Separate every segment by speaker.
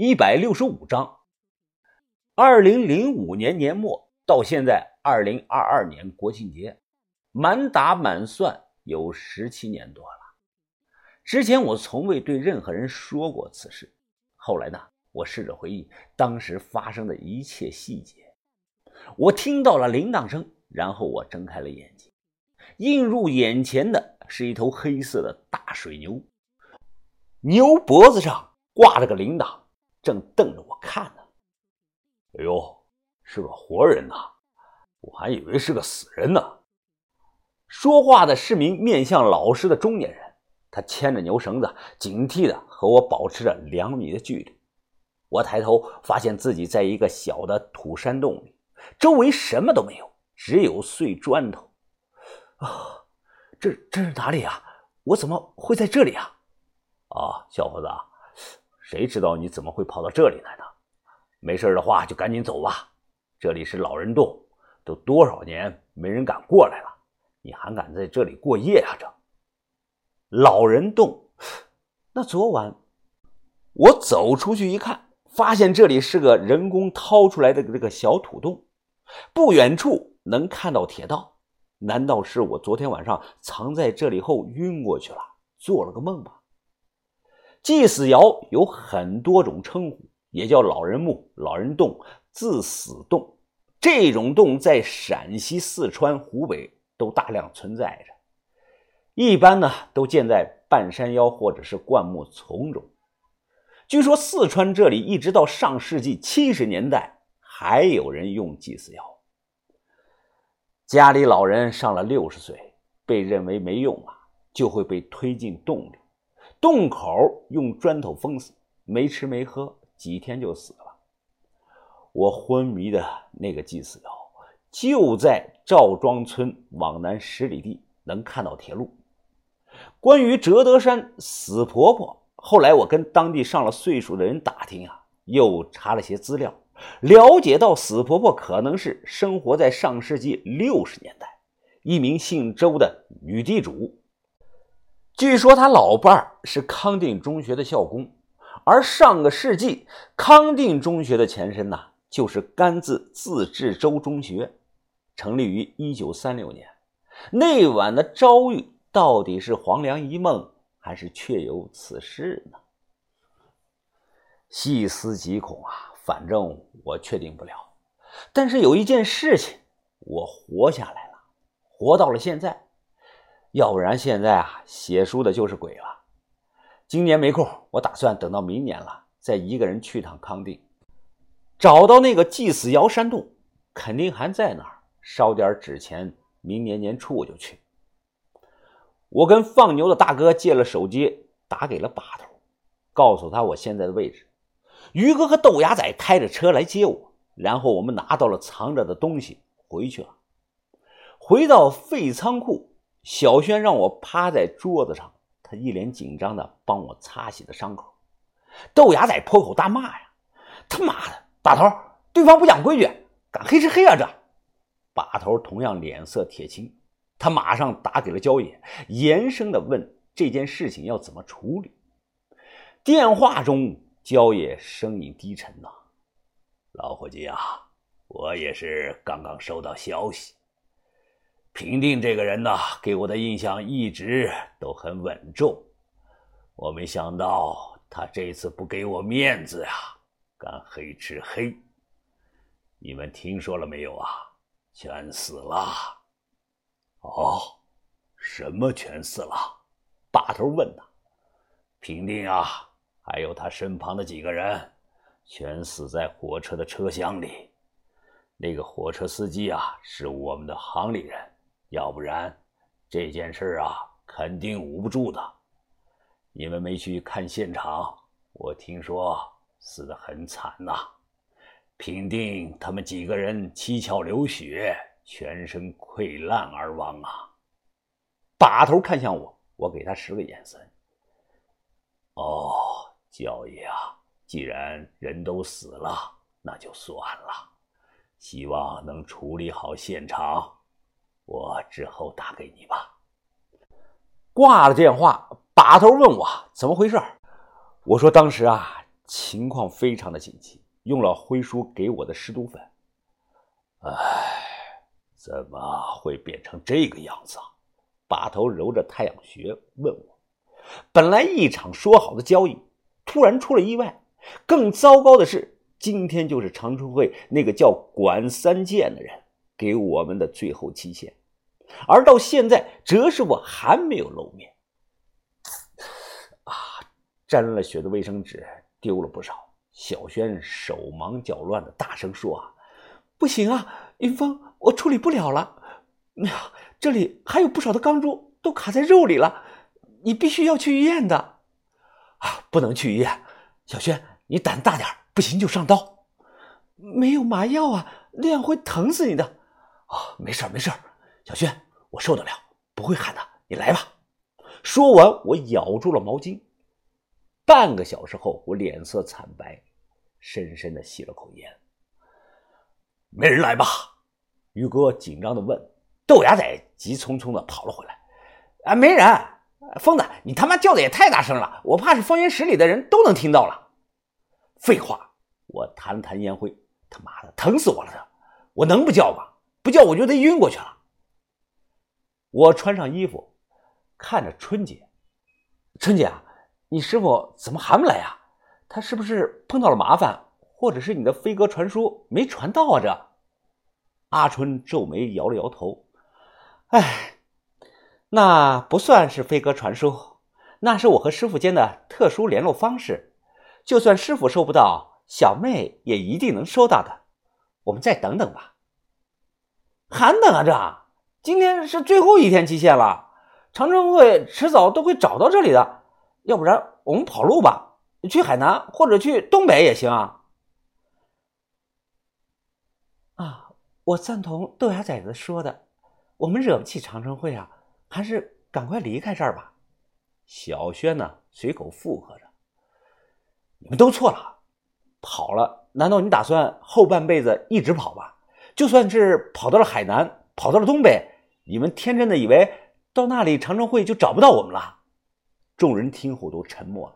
Speaker 1: 一百六十五章。二零零五年年末到现在二零二二年国庆节，满打满算有十七年多了。之前我从未对任何人说过此事。后来呢，我试着回忆当时发生的一切细节。我听到了铃铛声，然后我睁开了眼睛，映入眼前的是一头黑色的大水牛。牛脖子上挂着个铃铛，正瞪着我看呢。
Speaker 2: 哎呦，是个活人呐！我还以为是个死人呢。
Speaker 1: 说话的是名面相老实的中年人，他牵着牛绳子，警惕的和我保持着两米的距离。我抬头发现自己在一个小的土山洞里，周围什么都没有，只有碎砖头。啊，这这是哪里啊？我怎么会在这里啊？
Speaker 2: 啊，小伙子，谁知道你怎么会跑到这里来的？没事的话就赶紧走吧，这里是老人洞，都多少年没人敢过来了，你还敢在这里过夜啊？这
Speaker 1: 老人洞，那昨晚我走出去一看，发现这里是个人工掏出来的这个小土洞，不远处能看到铁道。难道是我昨天晚上藏在这里后晕过去了，做了个梦吧？祭祀窑有很多种称呼，也叫老人墓、老人洞、自死洞。这种洞在陕西、四川、湖北都大量存在着，一般呢都建在半山腰或者是灌木丛中。据说四川这里一直到上世纪七十年代还有人用祭祀窑。家里老人上了六十岁，被认为没用了，就会被推进洞里。洞口用砖头封死，没吃没喝，几天就死了。我昏迷的那个祭祀窑就在赵庄村往南十里地，能看到铁路。关于折德山死婆婆，后来我跟当地上了岁数的人打听啊，又查了些资料，了解到死婆婆可能是生活在上世纪六十年代，一名姓周的女地主。据说他老伴儿是康定中学的校工，而上个世纪康定中学的前身呢，就是甘孜自治州中学，成立于一九三六年。那晚的遭遇到底是黄粱一梦，还是确有此事呢？细思极恐啊！反正我确定不了。但是有一件事情，我活下来了，活到了现在。要不然现在啊，写书的就是鬼了。今年没空，我打算等到明年了，再一个人去趟康定，找到那个祭祀窑山洞，肯定还在那儿，烧点纸钱。明年年初我就去。我跟放牛的大哥借了手机，打给了把头，告诉他我现在的位置。于哥和豆芽仔开着车来接我，然后我们拿到了藏着的东西，回去了。回到废仓库。小轩让我趴在桌子上，他一脸紧张的帮我擦洗的伤口。豆芽仔破口大骂呀：“他妈的，把头，对方不讲规矩，敢黑吃黑啊！”这把头同样脸色铁青，他马上打给了焦野，严声的问这件事情要怎么处理。电话中，焦野声音低沉呐：“
Speaker 2: 老伙计啊，我也是刚刚收到消息。”平定这个人呢，给我的印象一直都很稳重。我没想到他这次不给我面子呀，敢黑吃黑。你们听说了没有啊？全死了。
Speaker 1: 哦，什么全死了？把头问他。
Speaker 2: 平定啊，还有他身旁的几个人，全死在火车的车厢里。那个火车司机啊，是我们的行里人。要不然，这件事啊，肯定捂不住的。你们没去看现场，我听说死得很惨呐。平定他们几个人七窍流血，全身溃烂而亡啊。
Speaker 1: 把头看向我，我给他使个眼神。
Speaker 2: 哦，教爷啊，既然人都死了，那就算了。希望能处理好现场。我之后打给你吧。
Speaker 1: 挂了电话，把头问我怎么回事。我说当时啊，情况非常的紧急，用了辉叔给我的湿毒粉。
Speaker 2: 唉，怎么会变成这个样子啊？
Speaker 1: 把头揉着太阳穴问我。本来一场说好的交易，突然出了意外。更糟糕的是，今天就是长春会那个叫管三剑的人给我们的最后期限，而到现在，哲师傅还没有露面。啊，沾了血的卫生纸丢了不少。小轩手忙脚乱的大声说：“啊，不行啊，云峰，我处理不了了。呀，这里还有不少的钢珠都卡在肉里了，你必须要去医院的。啊，不能去医院。小轩，你胆大点，不行就上刀。没有麻药啊，那样会疼死你的。啊，没事没事儿小轩，我受得了，不会喊的。你来吧。”说完，我咬住了毛巾。半个小时后，我脸色惨白。深深的吸了口烟，
Speaker 2: 没人来吧？
Speaker 1: 于哥紧张的问。豆芽仔急匆匆的跑了回来。啊，没人。疯子，你他妈叫的也太大声了，我怕是方圆十里的人都能听到了。废话，我弹了弹烟灰。他妈的，疼死我了！他，我能不叫吗？不叫我就得晕过去了。我穿上衣服，看着春姐。春姐，你师傅怎么还没来呀？他是不是碰到了麻烦，或者是你的飞鸽传书没传到啊？这阿春皱眉摇了摇头，哎，那不算是飞鸽传书，那是我和师傅间的特殊联络方式。就算师傅收不到，小妹也一定能收到的。我们再等等吧。还等啊？这今天是最后一天期限了，长春会迟早都会找到这里的。要不然我们跑路吧。去海南或者去东北也行啊！啊，我赞同豆芽崽子说的，我们惹不起长春会啊，还是赶快离开这儿吧。小轩呢，随口附和着：“你们都错了，跑了，难道你打算后半辈子一直跑吧？就算是跑到了海南，跑到了东北，你们天真的以为到那里长春会就找不到我们了？”众人听后都沉默了。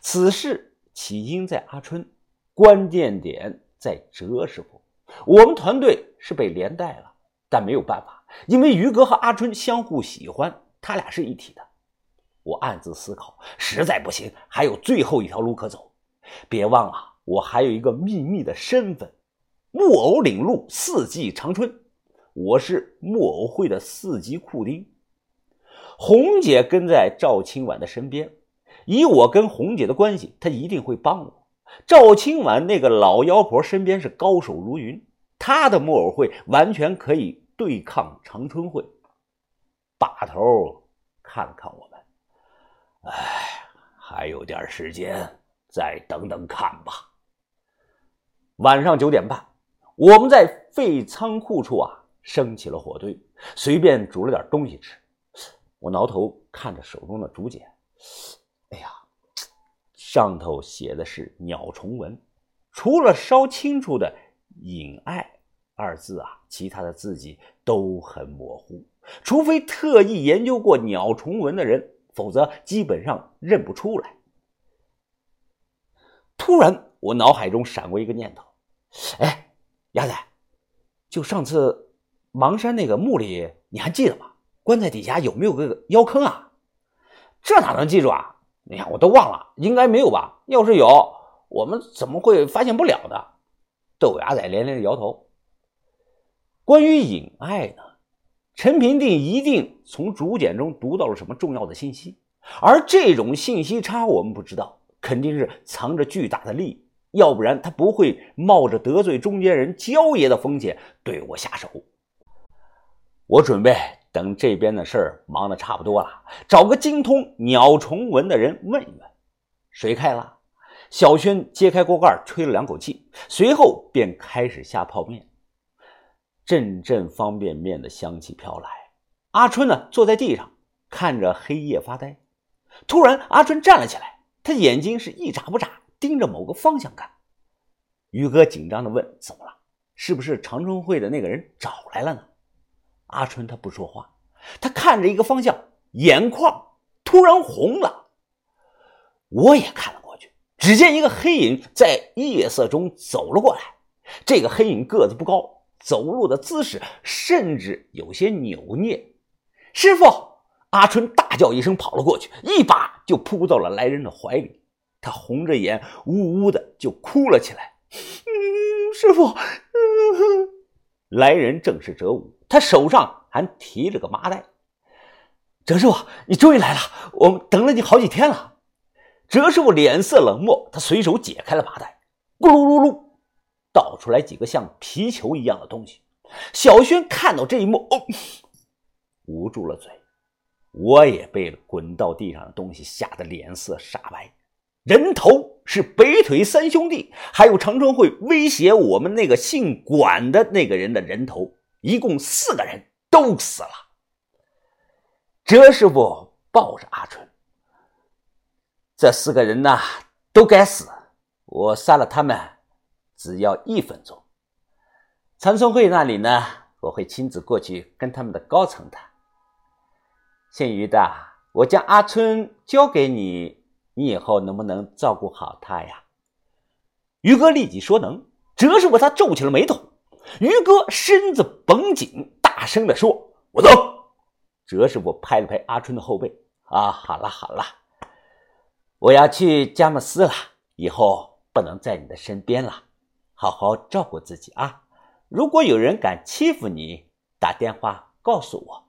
Speaker 1: 此事起因在阿春，关键点在哲师傅。我们团队是被连带了，但没有办法，因为于哥和阿春相互喜欢，他俩是一体的。我暗自思考，实在不行，还有最后一条路可走。别忘了，我还有一个秘密的身份——木偶领路四季长春。我是木偶会的四级库丁。红姐跟在赵青婉的身边。以我跟红姐的关系，她一定会帮我。赵青婉那个老妖婆身边是高手如云，她的木偶会完全可以对抗长春会。把头看了看我们，
Speaker 2: 哎，还有点时间，再等等看吧。
Speaker 1: 晚上九点半，我们在废仓库处啊升起了火堆，随便煮了点东西吃。我挠头看着手中的竹简。哎呀，上头写的是鸟虫文，除了稍清楚的“隐爱”二字啊，其他的字迹都很模糊。除非特意研究过鸟虫文的人，否则基本上认不出来。突然，我脑海中闪过一个念头：哎，鸭仔，就上次邙山那个墓里，你还记得吗？棺材底下有没有个妖坑啊？这哪能记住啊？你看，我都忘了，应该没有吧？要是有，我们怎么会发现不了的？豆芽仔连连摇头。关于尹爱呢？陈平定一定从竹简中读到了什么重要的信息，而这种信息差我们不知道，肯定是藏着巨大的利益，要不然他不会冒着得罪中间人焦爷的风险对我下手。我准备。等这边的事儿忙得差不多了，找个精通鸟虫文的人问一问。水开了，小轩揭开锅盖，吹了两口气，随后便开始下泡面。阵阵方便面的香气飘来。阿春呢，坐在地上看着黑夜发呆。突然，阿春站了起来，他眼睛是一眨不眨，盯着某个方向看。于哥紧张地问：“怎么了？是不是长春会的那个人找来了呢？”阿春他不说话，他看着一个方向，眼眶突然红了。我也看了过去，只见一个黑影在夜色中走了过来。这个黑影个子不高，走路的姿势甚至有些扭捏。师傅，阿春大叫一声，跑了过去，一把就扑到了来人的怀里。他红着眼，呜呜的就哭了起来。嗯，师傅，嗯来人正是哲武，他手上还提着个麻袋。哲师傅，你终于来了，我们等了你好几天了。哲师傅脸色冷漠，他随手解开了麻袋，咕噜噜噜，倒出来几个像皮球一样的东西。小轩看到这一幕，哦，捂住了嘴。我也被滚到地上的东西吓得脸色煞白。人头是北腿三兄弟，还有长春会威胁我们那个姓管的那个人的人头，一共四个人都死了。哲师傅抱着阿春，这四个人呐都该死，我杀了他们只要一分钟。长春会那里呢，我会亲自过去跟他们的高层谈。姓于的，我将阿春交给你。你以后能不能照顾好他呀？于哥立即说能。哲师傅他皱起了眉头。于哥身子绷紧，大声的说：“我走。”哲师傅拍了拍阿春的后背：“啊，好了好了，我要去佳木斯了，以后不能在你的身边了，好好照顾自己啊！如果有人敢欺负你，打电话告诉我。”